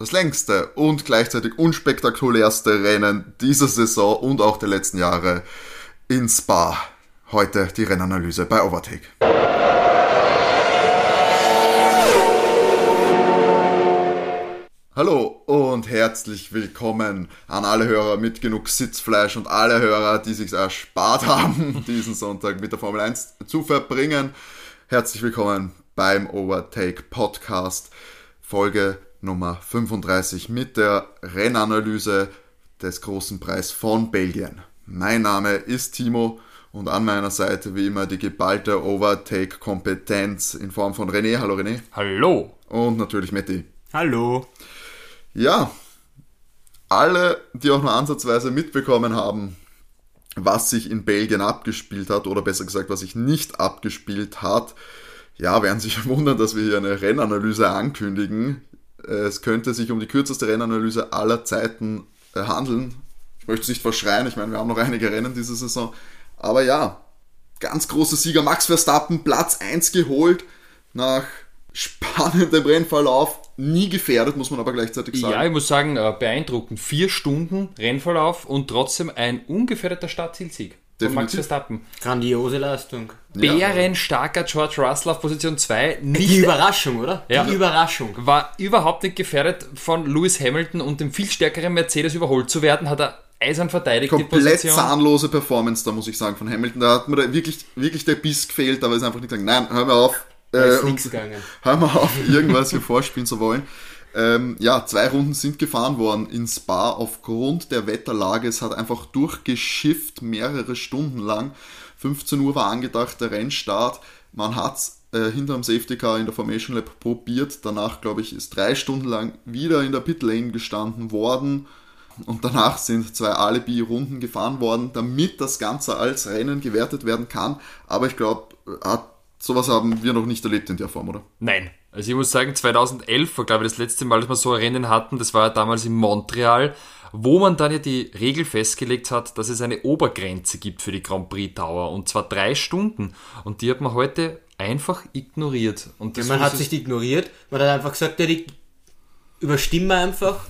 das längste und gleichzeitig unspektakulärste Rennen dieser Saison und auch der letzten Jahre in Spa. Heute die Rennanalyse bei Overtake. Hallo und herzlich willkommen an alle Hörer mit genug Sitzfleisch und alle Hörer, die sich erspart haben, diesen Sonntag mit der Formel 1 zu verbringen. Herzlich willkommen beim Overtake Podcast, Folge Nummer 35 mit der Rennanalyse des großen Preis von Belgien. Mein Name ist Timo und an meiner Seite wie immer die geballte Overtake-Kompetenz in Form von René. Hallo René. Hallo. Und natürlich Matti. Hallo. Ja, alle, die auch nur ansatzweise mitbekommen haben, was sich in Belgien abgespielt hat, oder besser gesagt, was sich nicht abgespielt hat, ja, werden sich wundern, dass wir hier eine Rennanalyse ankündigen. Es könnte sich um die kürzeste Rennanalyse aller Zeiten äh, handeln. Ich möchte es nicht verschreien, ich meine, wir haben noch einige Rennen diese Saison. Aber ja, ganz großer Sieger Max Verstappen, Platz 1 geholt, nach spannendem Rennverlauf, nie gefährdet, muss man aber gleichzeitig sagen. Ja, ich muss sagen, äh, beeindruckend. Vier Stunden Rennverlauf und trotzdem ein ungefährdeter Startzielsieg von Max Verstappen. Grandiose Leistung. Bärenstarker George Russell auf Position 2. Die Überraschung, oder? Ja. Die Überraschung. War überhaupt nicht gefährdet von Lewis Hamilton und dem viel stärkeren Mercedes überholt zu werden, hat er eisern verteidigt Komplett die Position. zahnlose Performance da, muss ich sagen, von Hamilton. Da hat mir da wirklich, wirklich der Biss gefehlt, aber ist einfach nicht gesagt, nein, hör mir auf. Äh, und, hör mal auf, irgendwas hier vorspielen zu wollen. Ähm, ja, zwei Runden sind gefahren worden in Spa aufgrund der Wetterlage. Es hat einfach durchgeschifft, mehrere Stunden lang. 15 Uhr war angedacht der Rennstart. Man hat äh, hinterm Safety Car in der Formation Lab probiert. Danach, glaube ich, ist drei Stunden lang wieder in der Pit Lane gestanden worden. Und danach sind zwei Alibi-Runden gefahren worden, damit das Ganze als Rennen gewertet werden kann. Aber ich glaube, sowas haben wir noch nicht erlebt in der Form, oder? Nein, also ich muss sagen, 2011 war glaube ich das letzte Mal, dass wir so ein Rennen hatten, das war ja damals in Montreal, wo man dann ja die Regel festgelegt hat, dass es eine Obergrenze gibt für die Grand Prix Tower und zwar drei Stunden. Und die hat man heute einfach ignoriert. Und ja, man hat sich ignoriert, man hat einfach gesagt, ja, die überstimmen wir einfach.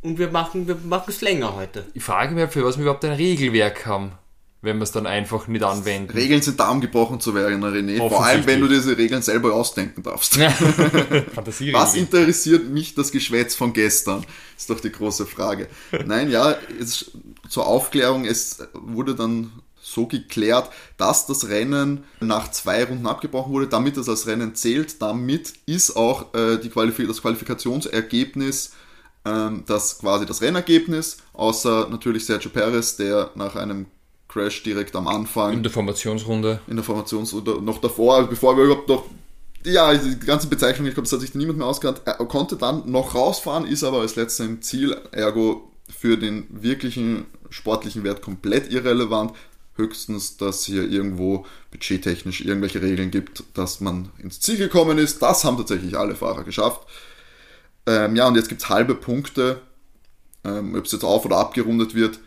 Und wir machen wir machen es länger heute. Ich frage mich, für was wir überhaupt ein Regelwerk haben wenn wir es dann einfach nicht anwenden. Regeln sind da, um gebrochen zu werden, René. Vor allem, wenn du diese Regeln selber ausdenken darfst. Was interessiert mich das Geschwätz von gestern? Ist doch die große Frage. Nein, ja, es, zur Aufklärung, es wurde dann so geklärt, dass das Rennen nach zwei Runden abgebrochen wurde, damit es als Rennen zählt. Damit ist auch äh, die Qualif das Qualifikationsergebnis ähm, das quasi das Rennergebnis, außer natürlich Sergio Perez, der nach einem Crash direkt am Anfang. In der Formationsrunde. In der Formationsrunde, noch davor, also bevor wir überhaupt noch ja, die ganze Bezeichnung, ich glaube, das hat sich niemand mehr ausgekannt. Er konnte dann noch rausfahren, ist aber als letzter im Ziel, ergo für den wirklichen sportlichen Wert komplett irrelevant. Höchstens, dass hier irgendwo budgettechnisch irgendwelche Regeln gibt, dass man ins Ziel gekommen ist. Das haben tatsächlich alle Fahrer geschafft. Ähm, ja, und jetzt gibt es halbe Punkte. Ähm, Ob es jetzt auf- oder abgerundet wird,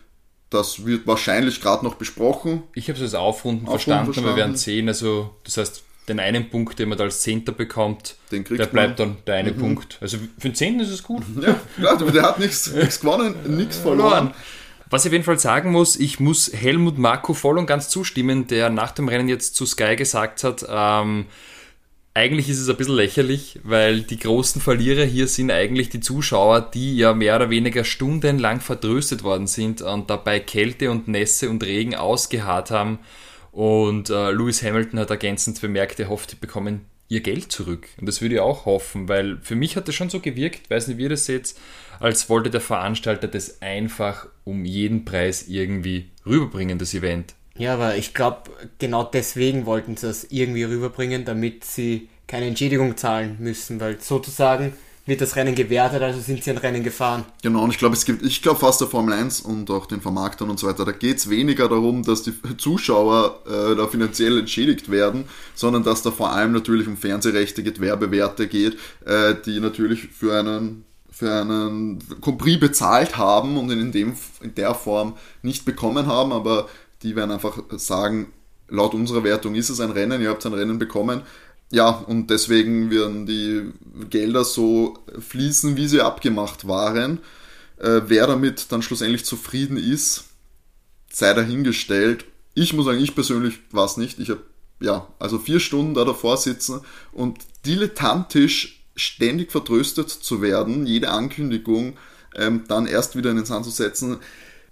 das wird wahrscheinlich gerade noch besprochen. Ich habe es als Aufrunden, Aufrunden verstanden, verstanden, wir werden sehen. Also, das heißt, den einen Punkt, den man da als Zehnter bekommt, der bleibt man. dann der eine mhm. Punkt. Also für den Zehnten ist es gut. Ja, klar, der hat nichts gewonnen, nichts verloren. Was ich auf jeden Fall sagen muss, ich muss Helmut Marko voll und ganz zustimmen, der nach dem Rennen jetzt zu Sky gesagt hat, ähm, eigentlich ist es ein bisschen lächerlich, weil die großen Verlierer hier sind eigentlich die Zuschauer, die ja mehr oder weniger stundenlang vertröstet worden sind und dabei Kälte und Nässe und Regen ausgeharrt haben. Und äh, Lewis Hamilton hat ergänzend bemerkt, er hofft, die bekommen ihr Geld zurück. Und das würde ich auch hoffen, weil für mich hat das schon so gewirkt, weiß nicht, wie ihr das seht, als wollte der Veranstalter das einfach um jeden Preis irgendwie rüberbringen, das Event. Ja, aber ich glaube, genau deswegen wollten sie das irgendwie rüberbringen, damit sie keine Entschädigung zahlen müssen, weil sozusagen wird das Rennen gewertet, also sind sie ein Rennen gefahren. Genau, und ich glaube, es gibt, ich glaube fast der Formel 1 und auch den Vermarktern und so weiter, da geht es weniger darum, dass die Zuschauer äh, da finanziell entschädigt werden, sondern dass da vor allem natürlich um Fernsehrechte, Gewerbewerte geht, äh, die natürlich für einen für einen Compris bezahlt haben und in, dem, in der Form nicht bekommen haben, aber die werden einfach sagen, laut unserer Wertung ist es ein Rennen, ihr habt ein Rennen bekommen. ja, und deswegen werden die Gelder so fließen, wie sie abgemacht waren. Äh, wer damit dann schlussendlich zufrieden ist, sei dahingestellt. Ich muss sagen, ich persönlich war es nicht. Ich habe ja, also vier Stunden da davor sitzen und dilettantisch ständig vertröstet zu werden, jede Ankündigung ähm, dann erst wieder in den Sand zu setzen.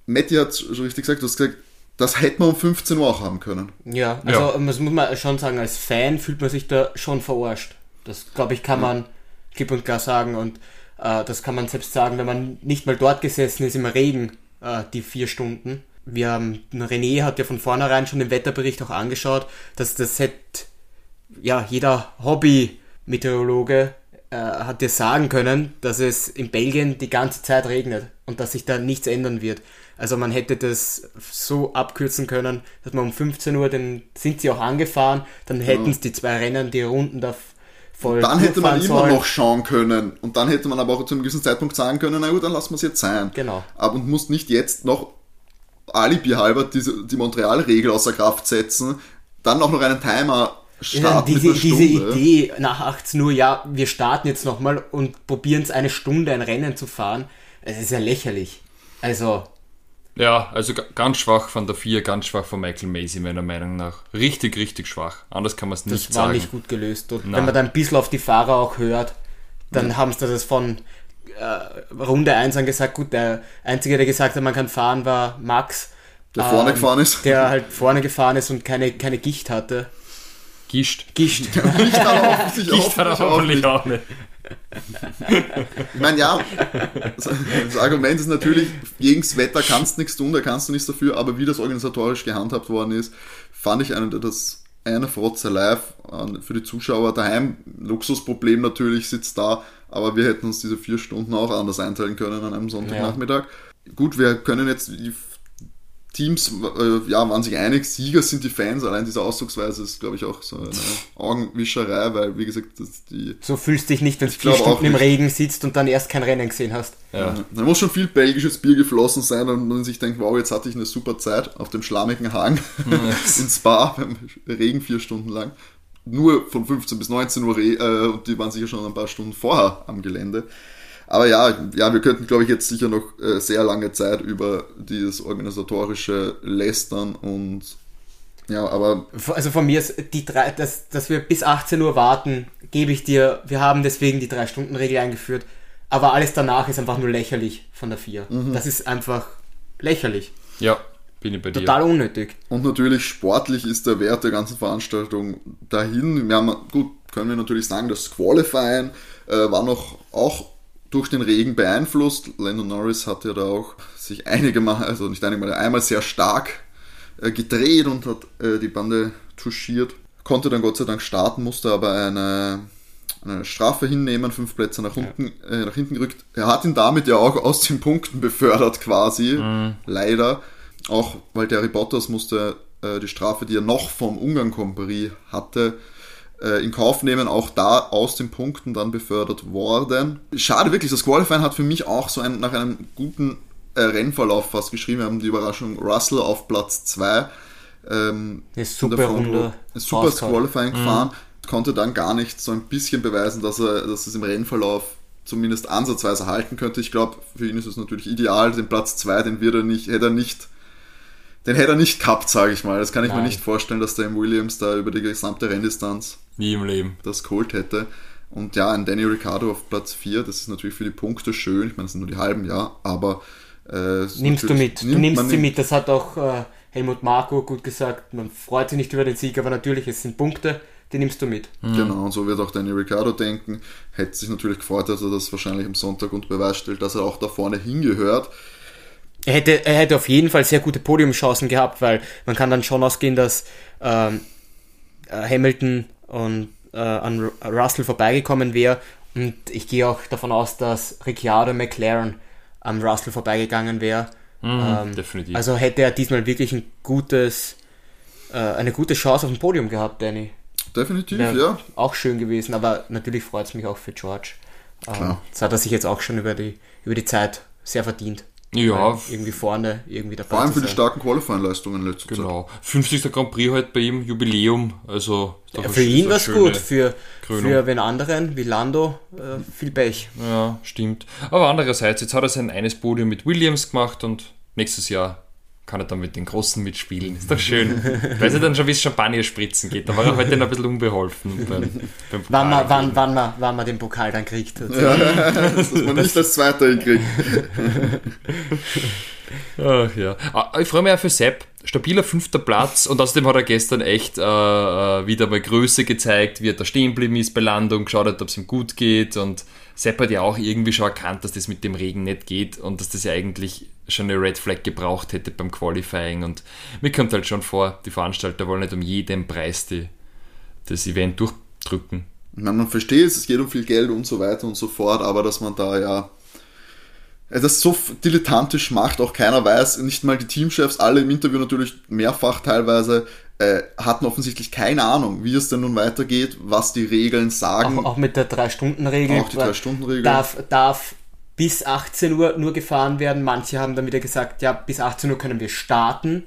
Matti hat schon richtig gesagt, du hast gesagt, das hätte man um 15 Uhr auch haben können. Ja, also ja. das muss man schon sagen, als Fan fühlt man sich da schon verarscht. Das, glaube ich, kann man klipp und klar sagen und äh, das kann man selbst sagen, wenn man nicht mal dort gesessen ist im Regen, äh, die vier Stunden. Wir haben, René hat ja von vornherein schon den Wetterbericht auch angeschaut, dass das hätte, ja, jeder Hobby-Meteorologe äh, hat dir sagen können, dass es in Belgien die ganze Zeit regnet und dass sich da nichts ändern wird. Also man hätte das so abkürzen können, dass man um 15 Uhr, dann sind sie auch angefahren, dann hätten es die zwei Rennen, die Runden da voll. Dann hätte man immer sollen. noch schauen können und dann hätte man aber auch zu einem gewissen Zeitpunkt sagen können, na gut, dann lassen wir es jetzt sein. Genau. Aber und muss nicht jetzt noch Alibi halber diese, die Montreal-Regel außer Kraft setzen, dann auch noch einen Timer starten. Ja, diese, diese Idee nach 18 Uhr, ja, wir starten jetzt nochmal und probieren es eine Stunde ein Rennen zu fahren, es ist ja lächerlich. Also. Ja, also ganz schwach von der 4, ganz schwach von Michael Macy, meiner Meinung nach. Richtig, richtig schwach. Anders kann man es nicht sagen. Das war nicht gut gelöst. Und wenn man dann ein bisschen auf die Fahrer auch hört, dann ja. haben sie das von äh, Runde 1 an gesagt, gut, der Einzige, der gesagt hat, man kann fahren, war Max. Der ähm, vorne gefahren ist. Der halt vorne gefahren ist und keine, keine Gicht hatte. Gischt. Gischt. Gischt hat er hoffentlich, Gischt er hoffentlich auch nicht. ich meine, ja, das Argument ist natürlich, gegen das Wetter kannst du nichts tun, da kannst du nichts dafür, aber wie das organisatorisch gehandhabt worden ist, fand ich einen, das eine Frotze live für die Zuschauer daheim. Luxusproblem natürlich sitzt da, aber wir hätten uns diese vier Stunden auch anders einteilen können an einem Sonntagnachmittag. Ja. Gut, wir können jetzt die Teams äh, ja, waren sich einig, Sieger sind die Fans, allein diese Ausdrucksweise ist, glaube ich, auch so eine Augenwischerei, weil, wie gesagt, das die... So fühlst du dich nicht, wenn du vier Stunden im Regen sitzt und dann erst kein Rennen gesehen hast. Ja. Da muss schon viel belgisches Bier geflossen sein und man sich denkt, wow, jetzt hatte ich eine super Zeit auf dem schlammigen Hang ins Spa beim Regen vier Stunden lang. Nur von 15 bis 19 Uhr äh, und die waren sicher schon ein paar Stunden vorher am Gelände. Aber ja, ja, wir könnten, glaube ich, jetzt sicher noch äh, sehr lange Zeit über dieses organisatorische lästern und ja, aber. Also von mir ist die drei, dass, dass wir bis 18 Uhr warten, gebe ich dir. Wir haben deswegen die Drei-Stunden-Regel eingeführt. Aber alles danach ist einfach nur lächerlich von der 4. Mhm. Das ist einfach lächerlich. Ja, bin ich bei dir. Total unnötig. Und natürlich sportlich ist der Wert der ganzen Veranstaltung dahin. Wir haben, gut, können wir natürlich sagen, das Qualifying äh, war noch auch durch den Regen beeinflusst. Landon Norris hat ja da auch sich einige Mal, also nicht einige Mal, einmal sehr stark äh, gedreht und hat äh, die Bande touchiert. Konnte dann Gott sei Dank starten, musste aber eine, eine Strafe hinnehmen, fünf Plätze nach, unten, ja. äh, nach hinten gerückt. Er hat ihn damit ja auch aus den Punkten befördert quasi, mhm. leider. Auch weil Terry Bottas musste äh, die Strafe, die er noch vom Ungarn Company hatte, äh, in Kauf nehmen, auch da aus den Punkten dann befördert worden. Schade wirklich, das Qualifying hat für mich auch so ein, nach einem guten äh, Rennverlauf fast geschrieben. Wir haben die Überraschung Russell auf Platz 2. Ähm, super Runde. Super Qualifying mhm. gefahren. Konnte dann gar nicht so ein bisschen beweisen, dass er, dass es im Rennverlauf zumindest ansatzweise halten könnte. Ich glaube, für ihn ist es natürlich ideal. Den Platz 2, den wird er nicht, hätte er nicht den hätte er nicht gehabt, sage ich mal. Das kann ich Nein. mir nicht vorstellen, dass der im Williams da über die gesamte Renndistanz Nie im Leben. das geholt hätte. Und ja, ein Danny Ricciardo auf Platz 4, das ist natürlich für die Punkte schön. Ich meine, das sind nur die halben, ja, aber. Äh, nimmst du mit. du nimmst sie mit. Das hat auch äh, Helmut Marko gut gesagt. Man freut sich nicht über den Sieg, aber natürlich, es sind Punkte, die nimmst du mit. Mhm. Genau, und so wird auch Danny Ricciardo denken. Hätte sich natürlich gefreut, dass er das wahrscheinlich am Sonntag unter Beweis stellt, dass er auch da vorne hingehört. Er hätte, er hätte auf jeden Fall sehr gute Podiumchancen gehabt, weil man kann dann schon ausgehen, dass ähm, äh, Hamilton und äh, an Russell vorbeigekommen wäre. Und ich gehe auch davon aus, dass Ricciardo McLaren am Russell vorbeigegangen wäre. Mhm, ähm, definitiv. Also hätte er diesmal wirklich ein gutes, äh, eine gute Chance auf dem Podium gehabt, Danny. Definitiv, Wäre ja. Auch schön gewesen, aber natürlich freut es mich auch für George. Ähm, das hat er sich jetzt auch schon über die, über die Zeit sehr verdient. Ja, irgendwie vorne irgendwie dabei Vor allem zu für die starken Qualifying-Leistungen in letzter Zeit. genau. 50. Grand Prix halt bei ihm, Jubiläum. Also Ja, für ihn war es gut, für, Krönung. für wen anderen, wie Lando, äh, viel Pech. Ja, stimmt. Aber andererseits, jetzt hat er sein eines Podium mit Williams gemacht und nächstes Jahr kann er dann mit den Großen mitspielen. Ist doch schön. Weil sie dann schon wie es Champagner spritzen geht. Da war er heute noch ein bisschen unbeholfen beim, beim Wann man, wann, wann, man, wann man den Pokal dann kriegt. Also, Dass man nicht als Zweiter hinkriegt. Ach ja. Ah, Ich freue mich auch für Sepp. Stabiler fünfter Platz und außerdem hat er gestern echt äh, äh, wieder mal Größe gezeigt, wie er da stehen geblieben ist bei Landung, geschaut hat, ob es ihm gut geht und Sepp hat ja auch irgendwie schon erkannt, dass das mit dem Regen nicht geht und dass das ja eigentlich schon eine Red Flag gebraucht hätte beim Qualifying und mir kommt halt schon vor, die Veranstalter wollen nicht um jeden Preis die, das Event durchdrücken. Ich meine, man versteht es, es geht um viel Geld und so weiter und so fort, aber dass man da ja äh, das so dilettantisch macht, auch keiner weiß, nicht mal die Teamchefs, alle im Interview natürlich mehrfach teilweise, äh, hatten offensichtlich keine Ahnung, wie es denn nun weitergeht, was die Regeln sagen. auch, auch mit der 3-Stunden-Regel. Auch die Drei-Stunden-Regel. Darf, darf bis 18 Uhr nur gefahren werden. Manche haben dann wieder gesagt, ja, bis 18 Uhr können wir starten.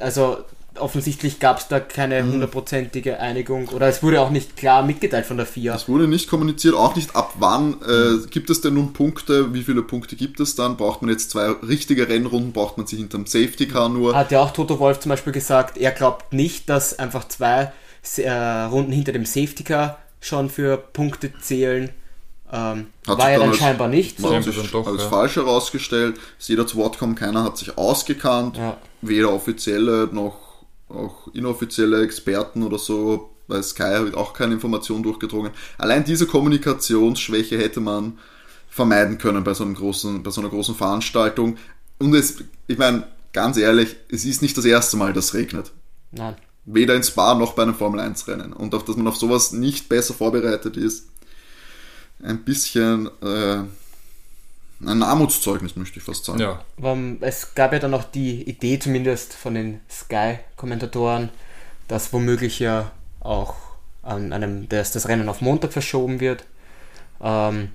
Also offensichtlich gab es da keine Mhm. hundertprozentige Einigung oder es wurde auch nicht klar mitgeteilt von der FIA. Es wurde nicht kommuniziert, auch nicht ab wann äh, gibt es denn nun Punkte, wie viele Punkte gibt es dann, braucht man jetzt zwei richtige Rennrunden, braucht man sie hinterm Safety Car nur. Hat ja auch Toto Wolf zum Beispiel gesagt, er glaubt nicht, dass einfach zwei äh, Runden hinter dem Safety Car schon für Punkte zählen. Ähm, Hat war ja dann dann als- scheinbar nicht so. Hat sich doch, als ja. falsch herausgestellt, ist jeder zu Wort kommen, keiner hat sich ausgekannt, Ja. weder offizielle noch auch inoffizielle Experten oder so, bei Sky hat auch keine Information durchgedrungen. Allein diese Kommunikationsschwäche hätte man vermeiden können bei so, einem großen, bei so einer großen Veranstaltung. Und es, ich meine, ganz ehrlich, es ist nicht das erste Mal, dass es regnet. Nein. Weder in Spa noch bei einem Formel 1 Rennen. Und auf dass man auf sowas nicht besser vorbereitet ist, ein bisschen äh, ein Armutszeugnis, möchte ich fast sagen. Ja. Es gab ja dann noch die Idee, zumindest von den Sky-Kommentatoren, dass womöglich ja auch an einem, dass das Rennen auf Montag verschoben wird. Ähm,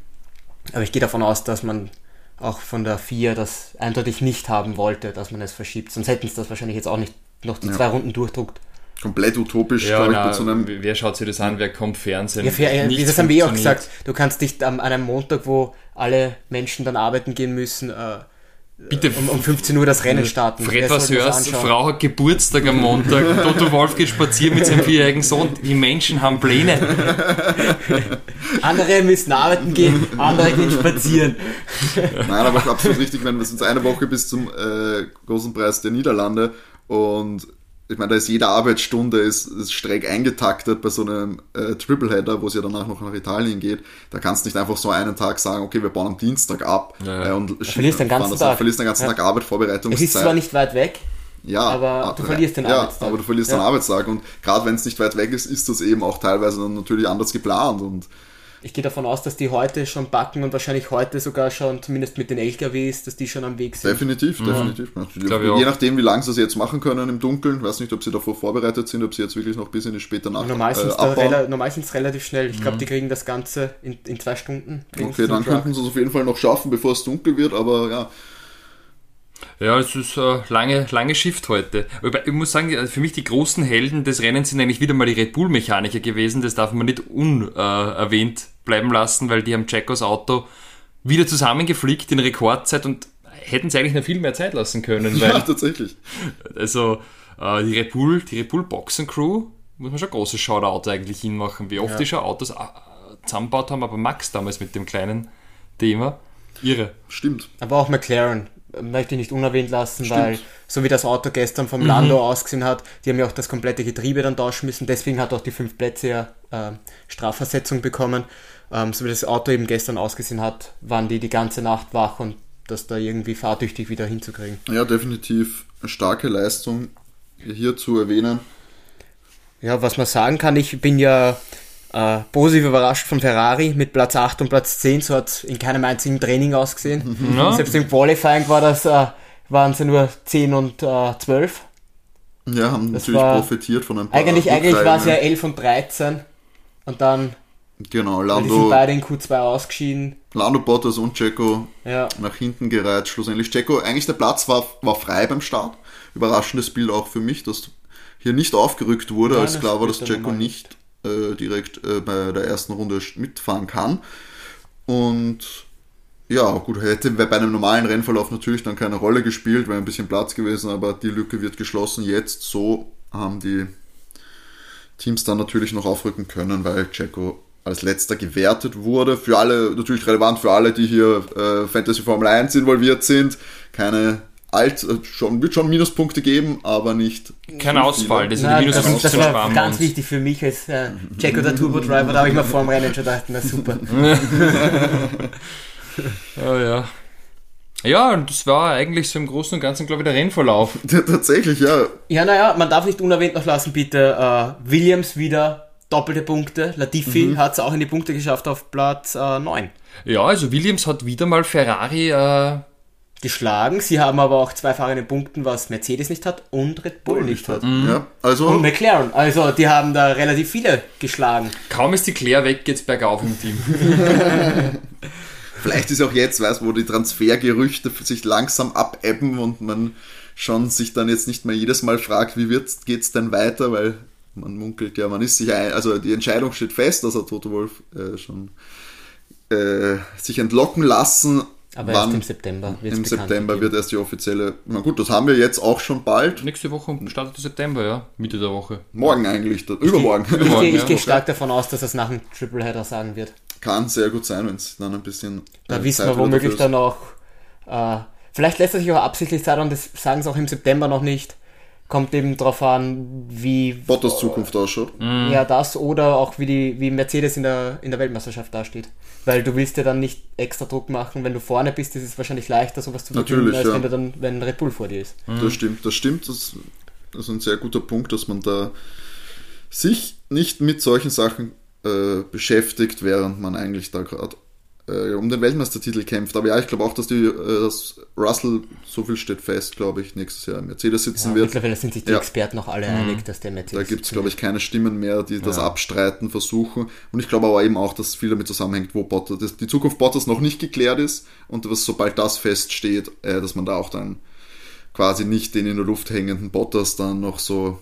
aber ich gehe davon aus, dass man auch von der FIA das eindeutig nicht haben wollte, dass man es verschiebt. Sonst hätten sie das wahrscheinlich jetzt auch nicht noch die Ja. zwei Runden durchdruckt. Komplett utopisch, Ja, glaube ich, bei so einem wer schaut sich das an, wer kommt Fernsehen? Ja, fair, das haben wir eh auch gesagt. Du kannst nicht am, an einem Montag, wo alle Menschen dann arbeiten gehen müssen, äh, Bitte, um, um 15 Uhr das Rennen starten. Fred, was hörst anschauen? Frau hat Geburtstag am Montag, Toto Wolf geht spazieren mit seinem vierjährigen Sohn. Die Menschen haben Pläne. Andere müssen arbeiten gehen, andere gehen spazieren. Nein, aber absolut richtig, wenn wir sind eine Woche bis zum äh, großen Preis der Niederlande und ich meine, da ist jede Arbeitsstunde ist, ist streng eingetaktet bei so einem äh, Tripleheader, wo es ja danach noch nach Italien geht. Da kannst du nicht einfach so einen Tag sagen, okay, wir bauen am Dienstag ab Ja, äh, und verlierst den ganzen Tag. Verlierst den ganzen Ja. Tag Arbeit, Es Vorbereitungszeit. ist zwar nicht weit weg, Ja, Aber du verlierst den ja, Arbeitstag. aber du verlierst Ja. den Arbeitstag und gerade wenn es nicht weit weg ist, ist das eben auch teilweise dann natürlich anders geplant und ich gehe davon aus, dass die heute schon backen und wahrscheinlich heute sogar schon, zumindest mit den LKWs, dass die schon am Weg sind. definitiv, definitiv. Glaub ich auch. Je nachdem, wie lange sie es jetzt machen können im Dunkeln, weiß nicht, ob sie davor vorbereitet sind, ob sie jetzt wirklich noch bis in die späte Nacht Normal sind äh, es abbauen. normal sind's relativ schnell. Ich glaube, die kriegen das Ganze in, in zwei Stunden. Okay, dann könnten sie es auf jeden Fall noch schaffen, bevor es dunkel wird, aber ja, Ja, es ist äh, lange, lange Shift heute. Aber ich muss sagen, für mich die großen Helden des Rennens sind eigentlich wieder mal die Red Bull-Mechaniker gewesen. Das darf man nicht unerwähnt bleiben lassen, weil die haben Checos Auto wieder zusammengeflickt in Rekordzeit und hätten sie eigentlich noch viel mehr Zeit lassen können, ja tatsächlich. also äh, die Red Bull, die Red Bull Boxen Crew muss man schon großes Shoutout eigentlich hinmachen, wie oft die schon Autos äh, zusammengebaut haben, aber Max damals mit dem kleinen Thema. Irre. Stimmt. Aber auch McLaren äh, möchte ich nicht unerwähnt lassen, weil so wie das Auto gestern vom Lando ausgesehen hat, die haben ja auch das komplette Getriebe dann tauschen müssen. Deswegen hat auch die fünf Plätze ja äh, Strafversetzung bekommen. Ähm, so wie das Auto eben gestern ausgesehen hat, waren die die ganze Nacht wach und das da irgendwie fahrtüchtig wieder hinzukriegen. Ja, definitiv starke Leistung hier zu erwähnen. Ja, was man sagen kann, ich bin ja äh, positiv überrascht von Ferrari mit Platz 8 und Platz 10. So hat es in keinem einzigen Training ausgesehen. Ja. Selbst im Qualifying war das, äh, waren es ja nur 10 und äh, 12. Ja, haben Das natürlich war- profitiert von ein paar Eigentlich, eigentlich war es ja Rückreihungen. 11 und 13. Und dann Genau, die sind Lando, beide in Q2 ausgeschieden. Lando Bottas und Checo Ja. nach hinten gereiht. Schlussendlich Checo, eigentlich der Platz war, war frei beim Start. Überraschendes Bild auch für mich, dass hier nicht aufgerückt wurde, Nein, als klar war, dass Checo nicht äh, direkt äh, bei der ersten Runde mitfahren kann. Und ja, gut, hätte bei einem normalen Rennverlauf natürlich dann keine Rolle gespielt, wäre ein bisschen Platz gewesen, aber die Lücke wird geschlossen. Jetzt so haben die Teams dann natürlich noch aufrücken können, weil Checo als letzter gewertet wurde. Für alle, natürlich relevant für alle, die hier äh, Fantasy Formel 1 involviert sind. Keine alt, äh, schon, wird schon Minuspunkte geben, aber nicht. Kein so Ausfall, das Nein, die minus das, 15 das war ganz wichtig für mich als äh, Jacko der Turbo Driver, da habe ich mir vor dem Rennen schon gedacht, na super. Ja, ja. Ja, und das war eigentlich so im Großen und Ganzen, glaube ich, der Rennverlauf. Ja, tatsächlich, ja. Ja, naja, man darf nicht unerwähnt noch lassen, bitte. Äh, Williams wieder doppelte Punkte. Latifi hat es auch in die Punkte geschafft auf Platz äh, 9. Ja, also Williams hat wieder mal Ferrari äh, Geschlagen. Sie haben aber auch zwei Fahrer in den Punkten, was Mercedes nicht hat und Red Bull nicht hat. Ja, also. Und McLaren. Also, die haben da relativ viele geschlagen. Kaum ist die Claire weg, geht's bergauf im Team. Vielleicht ist auch jetzt, weiß, wo die Transfergerüchte sich langsam abebben und man schon sich dann jetzt nicht mehr jedes Mal fragt, wie wird's, geht's denn weiter, weil man munkelt ja, man ist sich ein, also die Entscheidung steht fest, dass er Toto Wolf äh, schon äh, sich entlocken lassen. Aber Wann? erst im September wird's Im bekannt September gegeben. wird erst die offizielle, na gut, das haben wir jetzt auch schon bald. Nächste Woche startet der September, ja. Mitte der Woche. Morgen eigentlich, da- übermorgen. Ich Morgen, gehe ich ja, gehe okay. stark davon aus, dass es nach dem Tripleheader sagen wird. Kann sehr gut sein, wenn es dann ein bisschen. Da äh, wissen Zeit wir womöglich dann auch. Äh, vielleicht lässt er sich auch absichtlich Zeit und das sagen sie auch im September noch nicht. Kommt eben drauf an, wie Bottas Zukunft ausschaut. ja das oder auch wie die wie Mercedes in der in der Weltmeisterschaft dasteht. Weil du willst ja dann nicht extra Druck machen, wenn du vorne bist, ist es wahrscheinlich leichter, sowas zu Natürlich, als ja. wenn du dann, wenn Red Bull vor dir ist. Das stimmt, das stimmt. Das, das ist ein sehr guter Punkt, dass man da sich nicht mit solchen Sachen äh, beschäftigt, während man eigentlich da gerade äh, um den Weltmeistertitel kämpft. Aber ja, ich glaube auch, dass die, äh, dass Russell, so viel steht fest, glaube ich, nächstes Jahr im Mercedes sitzen Ja, wird. mittlerweile sind sich die Ja. Experten auch alle einig, dass der Mercedes. Da gibt es, glaube ich, keine Stimmen mehr, die das abstreiten versuchen. Und ich glaube aber eben auch, dass viel damit zusammenhängt, wo Bottas, dass die Zukunft Bottas noch nicht geklärt ist und was, sobald das feststeht, äh, dass man da auch dann quasi nicht den in der Luft hängenden Bottas dann noch so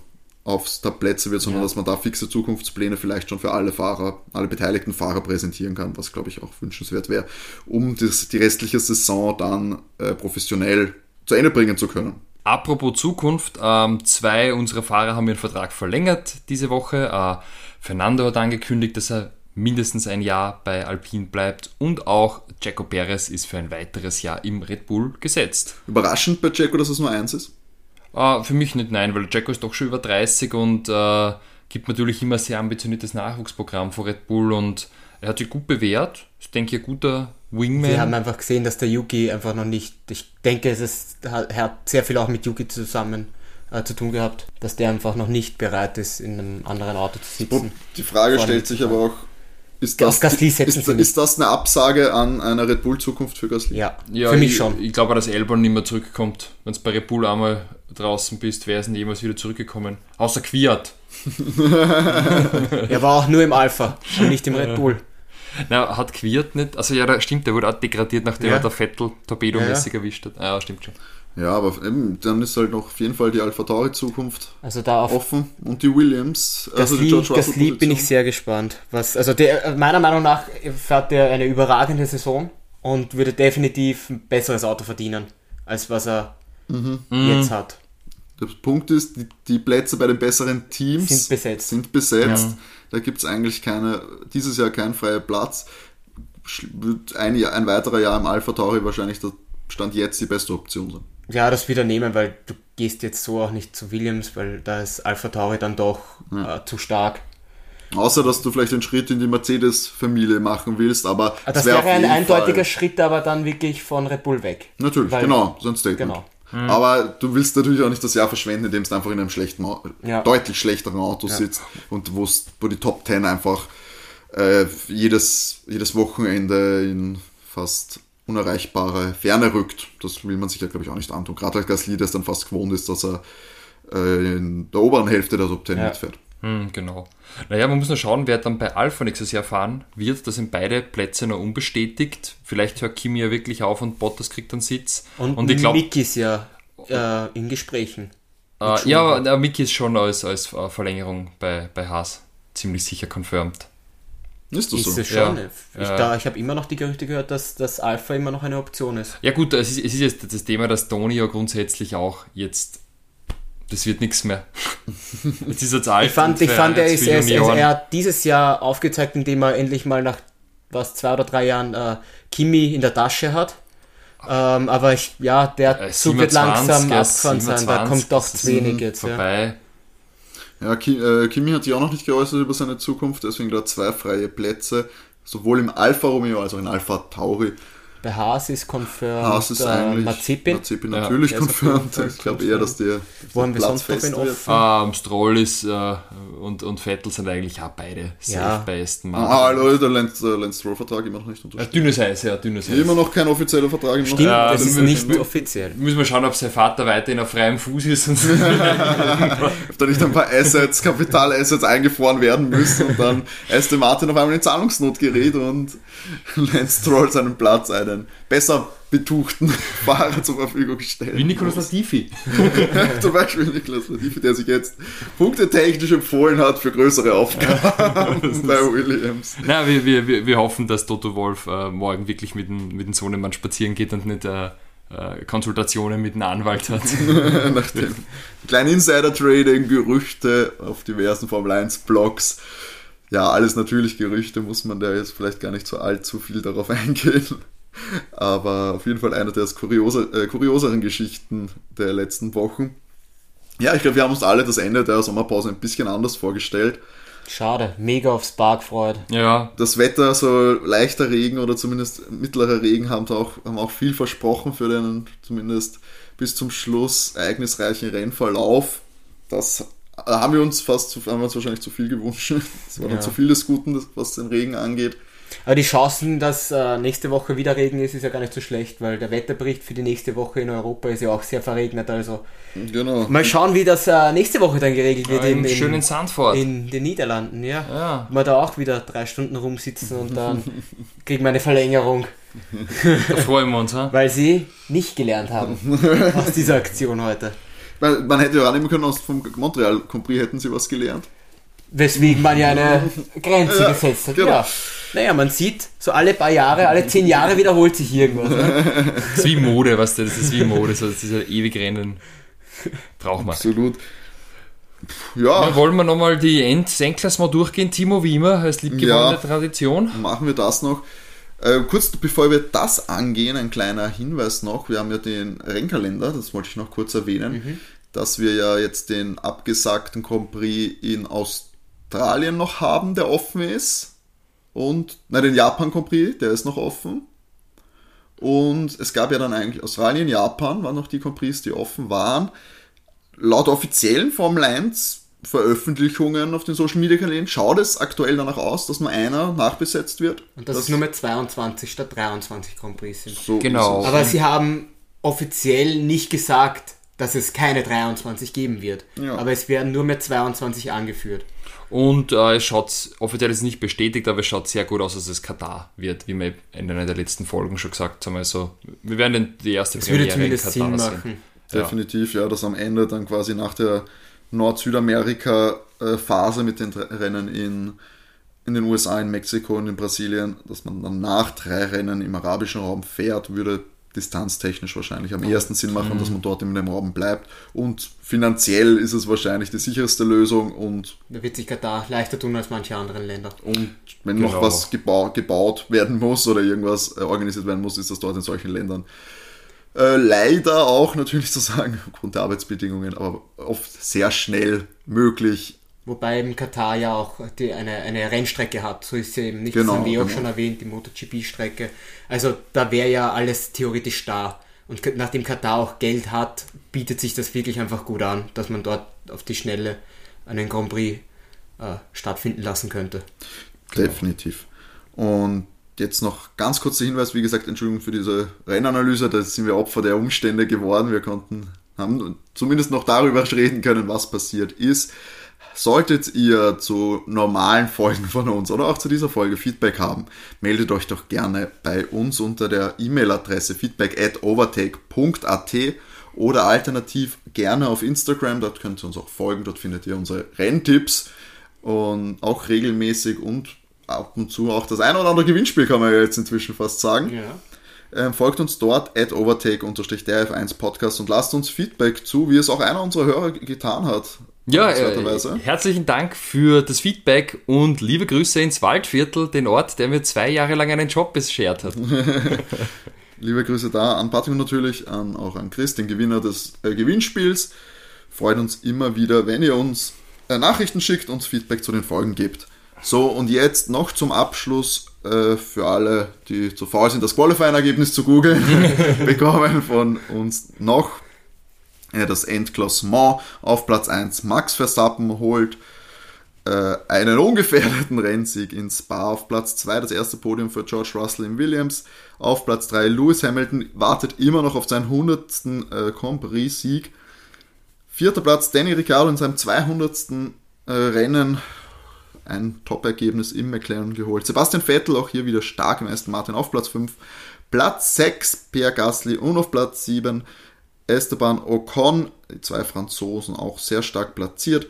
aufs Tablett wird, sondern Ja. dass man da fixe Zukunftspläne vielleicht schon für alle Fahrer, alle beteiligten Fahrer präsentieren kann, was glaube ich auch wünschenswert wäre, um das, die restliche Saison dann äh, professionell zu Ende bringen zu können. Apropos Zukunft, ähm, zwei unserer Fahrer haben ihren Vertrag verlängert diese Woche. Äh, Fernando hat angekündigt, dass er mindestens ein Jahr bei Alpine bleibt und auch Jaco Perez ist für ein weiteres Jahr im Red Bull gesetzt. Überraschend bei Checo, dass es nur eins ist. Äh, für mich nicht, nein, weil Jaco ist doch schon über 30 und äh, gibt natürlich immer sehr ambitioniertes Nachwuchsprogramm von Red Bull und er hat sich gut bewährt. Ist, denke ich, ein guter Wingman. Wir haben einfach gesehen, dass der Yuki einfach noch nicht. Ich denke, es ist, hat, er hat sehr viel auch mit Yuki zusammen äh, zu tun gehabt, dass der einfach noch nicht bereit ist, in einem anderen Auto zu sitzen. Die Frage stellt sich aber auch, ist das, Gasly ist, sie ist das eine Absage an eine Red Bull Zukunft für Gasly? Ja, Ja, für mich ich, schon. Ich glaube, dass Elbon nicht mehr zurückkommt. Wenn du bei Red Bull einmal draußen bist, wer ist denn jemals wieder zurückgekommen? Außer Kwiat. Er war auch nur im Alpha und nicht im Red Bull. Na, hat Kwiat nicht? Also ja, da stimmt, der wurde auch degradiert, nachdem Ja. er der Vettel torpedomäßig erwischt hat. Ah, ja, stimmt schon. Ja, aber eben, dann ist halt noch auf jeden Fall die Alpha Tauri Zukunft Also da auf offen und die Williams, also die George Russell Gasly bin ich sehr gespannt. Was, also der, meiner Meinung nach fährt er eine überragende Saison und würde definitiv ein besseres Auto verdienen, als was er Mhm. jetzt hat. Der Punkt ist, die, die Plätze bei den besseren Teams Sind besetzt. sind besetzt. Da gibt es eigentlich keine, dieses Jahr kein freier Platz. Ein, Jahr, ein weiterer Jahr im Alpha Tauri wahrscheinlich der Stand jetzt die beste Option sein. Ja, das wieder nehmen, weil du gehst jetzt so auch nicht zu Williams, weil da ist Alpha Tauri dann doch äh, zu stark. Außer, dass du vielleicht einen Schritt in die Mercedes-Familie machen willst, aber Ah, Das wär wäre ein eindeutiger Fall- Schritt, aber dann wirklich von Red Bull weg. Natürlich, Weil- genau, so ein Statement. Genau. Aber du willst natürlich auch nicht das Jahr verschwenden, indem du einfach in einem schlechten, Ja. deutlich schlechteren Auto sitzt und wo die Top 10 einfach äh, jedes, jedes Wochenende in fast unerreichbare Ferne rückt. Das will man sich ja, glaube ich, auch nicht antun. Gerade als Gasly, der es dann fast gewohnt ist, dass er äh, in der oberen Hälfte der Top 10 Ja. mitfährt. Hm, genau. Naja, man muss nur schauen, wer dann bei Alpha nächstes Jahr fahren wird. Da sind beide Plätze noch unbestätigt. Vielleicht hört Kimi ja wirklich auf und Bottas kriegt dann Sitz. Und, und ich glaube, Mick ist ja äh, in Gesprächen. äh, ja, der Mickey ist schon als, als äh, Verlängerung bei, bei Haas ziemlich sicher confirmed. Ist das Ist so? es schon. Ja. Ich, Ja. da- ich habe immer noch die Gerüchte gehört, dass das Alpha immer noch eine Option ist. Ja gut, es ist, es ist jetzt das Thema, dass Tony ja grundsätzlich auch jetzt, das wird nichts mehr. Jetzt ist jetzt alt. Ich fand, ich fand er, ist, er, ist, er, Junioren. er hat dieses Jahr aufgezeigt, indem er endlich mal nach was zwei oder drei Jahren äh, Kimi in der Tasche hat. Ähm, aber ich, ja, der Äh, Zug wird 27, langsam er abgefahren sein. Da 27, kommt doch zu wenig jetzt. Ja. vorbei. Ja, Ki äh, Kimi hat sich auch noch nicht geäußert über seine Zukunft, deswegen da zwei freie Plätze, sowohl im Alfa Romeo als auch in Alpha Tauri. Bei Haas ist confirmed Haas ist äh, eigentlich Mazepin. Mazepin Ja, natürlich auf jeden confirmed. Ich glaube eher, dass der Wo haben wir Platz sonst noch offen? Ähm, Stroll ist äh, und, und Vettel sind eigentlich auch beide safe Ja. bei Aston Ah, Martin. Leute, der Lance, der Lance Stroll Vertrag immer noch nicht Ja, unterschrieben. dünnes Eis, ja, dünnes Eis. Immer noch kein offizieller Vertrag. immer noch- Stimmt, Ja, das ist nicht wir- offiziell. Müssen wir schauen, ob sein Vater weiterhin auf freiem Fuß ist. Und Ob da nicht ein paar Assets, Kapitalassets eingefroren werden müssen und dann Aston Martin auf einmal in Zahlungsnot gerät und Lance Stroll seinen Platz einen besser betuchten Fahrer zur Verfügung stellt. Wie Nicolas Latifi. Zum Beispiel Niklas Latifi, der sich jetzt punktetechnisch empfohlen hat für größere Aufgaben bei Williams. Na, wir, wir, wir, hoffen, dass Toto Wolf äh, morgen wirklich mit dem, mit dem Sohnemann spazieren geht und nicht äh, äh, Konsultationen mit einem Anwalt hat. Nach dem kleinen Insider-Trading, Gerüchte auf diversen Formel 1-Blogs. Ja, alles natürlich Gerüchte, muss man da jetzt vielleicht gar nicht so allzu viel darauf eingehen. Aber auf jeden Fall eine der kurioser, äh, kurioseren Geschichten der letzten Wochen. Ja, ich glaube, wir haben uns alle das Ende der Sommerpause ein bisschen anders vorgestellt. Schade, mega auf Spark freut. ja, Das Wetter, so leichter Regen oder zumindest mittlerer Regen, haben auch, haben auch viel versprochen für den zumindest bis zum Schluss ereignisreichen Rennverlauf. Das äh, haben wir uns fast, zu, haben wir uns wahrscheinlich zu viel gewünscht. Das war dann Ja. zu viel des Guten, was den Regen angeht. Aber die Chancen, dass äh, nächste Woche wieder Regen ist, ist ja gar nicht so schlecht, weil der Wetterbericht für die nächste Woche in Europa ist ja auch sehr verregnet. Also Genau. mal schauen, wie das äh, nächste Woche dann geregelt wird im in, schönen in, Sandford. in den Niederlanden. Ja. Ja. Wir da auch wieder drei Stunden rumsitzen und dann kriegen wir eine Verlängerung, Da freuen wir uns. Ha? weil sie nicht gelernt haben aus dieser Aktion heute. Man, man hätte ja annehmen können, aus vom Montreal Prix hätten sie was gelernt. Weswegen man ja eine Grenze Ja, gesetzt hat. genau. Ja. Naja, man sieht, so alle paar Jahre, alle zehn Jahre wiederholt sich irgendwas. Ne? Das ist wie Mode, weißt du, das ist wie Mode, so dieser ewig Rennen. Braucht man. Absolut. Ja, Ja, wollen wir nochmal die Endsenkklassement durchgehen, Timo, wie immer, als liebgewonnene Ja. Tradition. machen wir das noch. Äh, kurz bevor wir das angehen, ein kleiner Hinweis noch. Wir haben ja den Rennkalender, das wollte ich noch kurz erwähnen, dass wir ja jetzt den abgesagten Grand Prix in Australien noch haben, der offen ist. Und, nein, den Japan Grand Prix, der ist noch offen. Und es gab ja dann eigentlich Australien, Japan waren noch die Grand Prix, die offen waren. Laut offiziellen Formel 1 Veröffentlichungen auf den Social Media Kanälen schaut es aktuell danach aus, dass nur einer nachbesetzt wird. Und das, ist nur mit 22 statt 23 Grand Prix sind. so Genau. ist es. Aber sie haben offiziell nicht gesagt, dass es keine 23 geben wird. Ja. Aber es werden nur mit 22 angeführt. Und äh, es schaut, offiziell ist es nicht bestätigt, aber es schaut sehr gut aus, dass es Katar wird, wie wir in einer der letzten Folgen schon gesagt haben. Also, wir werden den- die erste Das würde Premiere in zumindest Sinn Katar sehen. machen. Definitiv, ja, dass am Ende dann quasi nach der Nord-Südamerika-Phase mit den Rennen in, in den USA, in Mexiko und in Brasilien, dass man dann nach drei Rennen im arabischen Raum fährt, würde distanztechnisch wahrscheinlich am ehesten Sinn machen, dass man dort in dem Raum bleibt. Und finanziell ist es wahrscheinlich die sicherste Lösung und Da wird sich Katar leichter tun als manche anderen Länder. Und wenn Genau. noch was gebau gebaut werden muss oder irgendwas äh, organisiert werden muss, ist das dort in solchen Ländern äh, leider auch natürlich zu sagen, aufgrund der Arbeitsbedingungen, aber oft sehr schnell möglich. Wobei eben Katar ja auch die, eine, eine Rennstrecke hat. So ist sie eben nicht, Genau, das haben wir auch genau. schon erwähnt, die MotoGP-Strecke. Also da wäre ja alles theoretisch da. Und nachdem Katar auch Geld hat, bietet sich das wirklich einfach gut an, dass man dort auf die Schnelle einen Grand Prix äh, stattfinden lassen könnte. Definitiv. Und jetzt noch ganz kurzer Hinweis, wie gesagt, Entschuldigung für diese Rennanalyse, da sind wir Opfer der Umstände geworden. Wir konnten, haben zumindest noch darüber reden können, was passiert ist. Solltet ihr zu normalen Folgen von uns oder auch zu dieser Folge Feedback haben, meldet euch doch gerne bei uns unter der E-Mail-Adresse feedback at overtake.at oder alternativ gerne auf Instagram, dort könnt ihr uns auch folgen, dort findet ihr unsere Renntipps und auch regelmäßig und ab und zu auch das ein oder andere Gewinnspiel, kann man ja jetzt inzwischen fast sagen. Ja. Ähm, folgt uns dort at overtake-derf1 Podcast und lasst uns Feedback zu, wie es auch einer unserer Hörer getan hat. Ja, äh, herzlichen Dank für das Feedback und liebe Grüße ins Waldviertel, den Ort, der mir zwei Jahre lang einen Job beschert hat. Liebe Grüße da an Patrick und natürlich, an, auch an Chris, den Gewinner des äh, Gewinnspiels. Freut uns immer wieder, wenn ihr uns äh, Nachrichten schickt, uns Feedback zu den Folgen gebt. So, und jetzt noch zum Abschluss äh, für alle, die zu faul sind, das Qualifying-Ergebnis zu googeln, bekommen von uns noch das Endklassement auf Platz 1. Max Verstappen holt äh, einen ungefährdeten Rennsieg in Spa auf Platz 2, das erste Podium für George Russell in Williams. Auf Platz 3 Lewis Hamilton wartet immer noch auf seinen 100. Äh, Grand Prix-Sieg. Vierter Platz Danny Ricciardo in seinem 200. Äh, Rennen. Ein Top-Ergebnis im McLaren geholt. Sebastian Vettel auch hier wieder stark im Aston Martin auf Platz 5. Platz 6 Pierre Gasly und auf Platz 7 Esteban Ocon, die zwei Franzosen auch sehr stark platziert.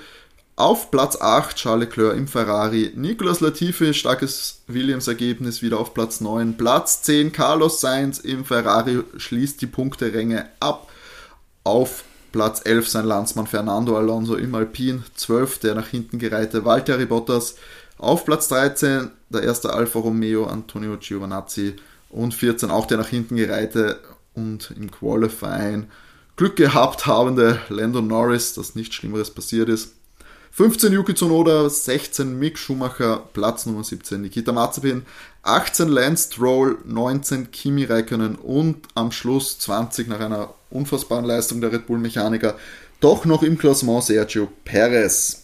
Auf Platz 8 Charles Leclerc im Ferrari. Nicolas Latifi, starkes Williams-Ergebnis, wieder auf Platz 9. Platz 10 Carlos Sainz im Ferrari schließt die Punkteränge ab. Auf Platz 11 sein Landsmann Fernando Alonso im Alpin. 12 der nach hinten gereihte Valtteri Bottas. Auf Platz 13 der erste Alfa Romeo Antonio Giovinazzi. Und 14 auch der nach hinten gereihte und im Qualifying Glück gehabt habende Lando Norris, dass nichts Schlimmeres passiert ist. 15 Yuki Tsunoda, 16 Mick Schumacher, Platz Nummer 17 Nikita Mazepin, 18 Lance Stroll, 19 Kimi Räikkönen und am Schluss 20 nach einer unfassbaren Leistung der Red Bull Mechaniker doch noch im Klassement Sergio Perez.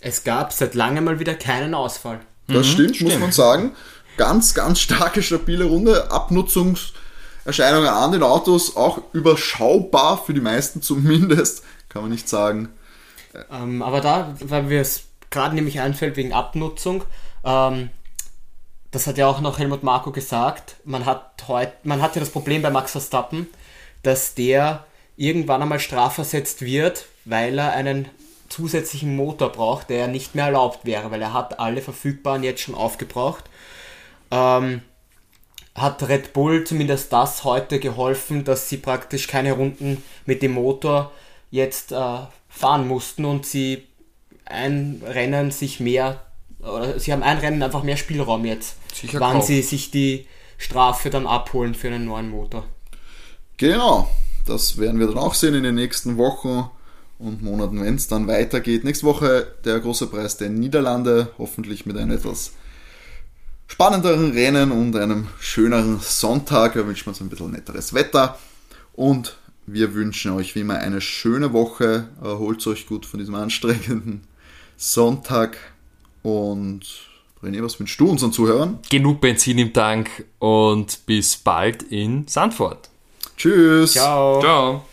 Es gab seit langem mal wieder keinen Ausfall. Das stimmt, muss man sagen. Ganz, ganz starke, stabile Runde. Abnutzungserscheinungen an den Autos auch überschaubar für die meisten zumindest, kann man nicht sagen. Ähm, aber da, weil mir es gerade nämlich einfällt wegen Abnutzung, ähm, das hat ja auch noch Helmut Marko gesagt, man hat heute, man hat ja das Problem bei Max Verstappen, dass der irgendwann einmal strafversetzt wird, weil er einen zusätzlichen Motor braucht, der nicht mehr erlaubt wäre, weil er hat alle verfügbaren jetzt schon aufgebraucht. Ähm, hat Red Bull zumindest das heute geholfen, dass sie praktisch keine Runden mit dem Motor jetzt äh, fahren mussten und sie ein Rennen sich mehr, oder sie haben ein Rennen einfach mehr Spielraum jetzt, Sicher wann kaufen. sie sich die Strafe dann abholen für einen neuen Motor. Genau, das werden wir dann auch sehen in den nächsten Wochen und Monaten, wenn es dann weitergeht. Nächste Woche der große Preis der Niederlande, hoffentlich mit einem etwas spannenderen Rennen und einem schöneren Sonntag. Da wünschen wir uns ein bisschen netteres Wetter und wir wünschen euch wie immer eine schöne Woche. Erholt euch gut von diesem anstrengenden Sonntag und René, was wünschst du unseren Zuhörern? Genug Benzin im Tank und bis bald in Sandford. Tschüss! Ciao! Ciao.